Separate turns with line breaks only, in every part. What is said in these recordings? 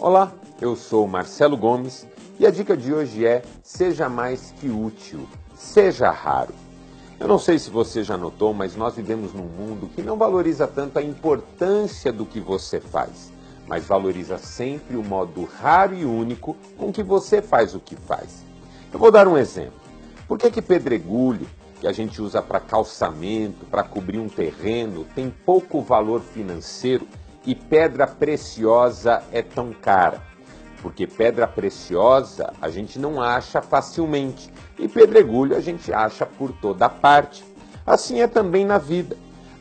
Olá, eu sou Marcelo Gomes e a dica de hoje é: seja mais que útil, seja raro. Eu não sei se você já notou, mas nós vivemos num mundo que não valoriza tanto a importância do que você faz, mas valoriza sempre o modo raro e único com que você faz o que faz. Eu vou dar um exemplo. Por que, que pedregulho, que a gente usa para calçamento, para cobrir um terreno, tem pouco valor financeiro e pedra preciosa é tão cara? Porque pedra preciosa a gente não acha facilmente e pedregulho a gente acha por toda parte. Assim é também na vida.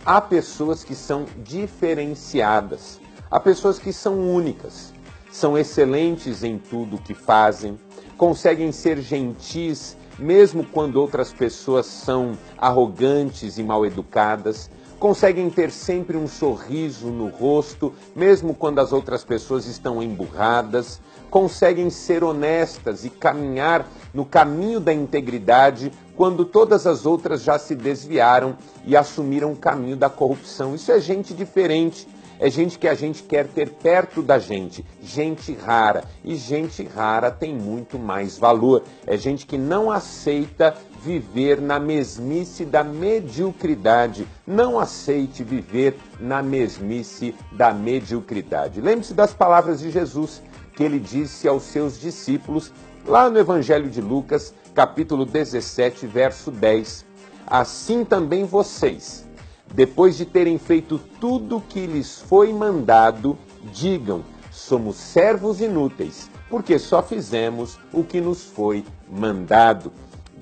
Há pessoas que são diferenciadas, há pessoas que são únicas, são excelentes em tudo que fazem, conseguem ser gentis mesmo quando outras pessoas são arrogantes e mal educadas, conseguem ter sempre um sorriso no rosto, mesmo quando as outras pessoas estão emburradas, conseguem ser honestas e caminhar no caminho da integridade quando todas as outras já se desviaram e assumiram o caminho da corrupção. Isso é gente diferente. É gente que a gente quer ter perto da gente, gente rara. E gente rara tem muito mais valor. É gente que não aceita viver na mesmice da mediocridade. Não aceite viver na mesmice da mediocridade. Lembre-se das palavras de Jesus que ele disse aos seus discípulos lá no Evangelho de Lucas, capítulo 17, verso 10. Assim também vocês depois de terem feito tudo o que lhes foi mandado, digam: somos servos inúteis, porque só fizemos o que nos foi mandado.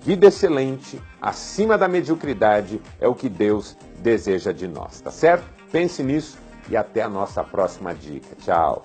Vida excelente, acima da mediocridade, é o que Deus deseja de nós, tá certo? Pense nisso e até a nossa próxima dica. Tchau.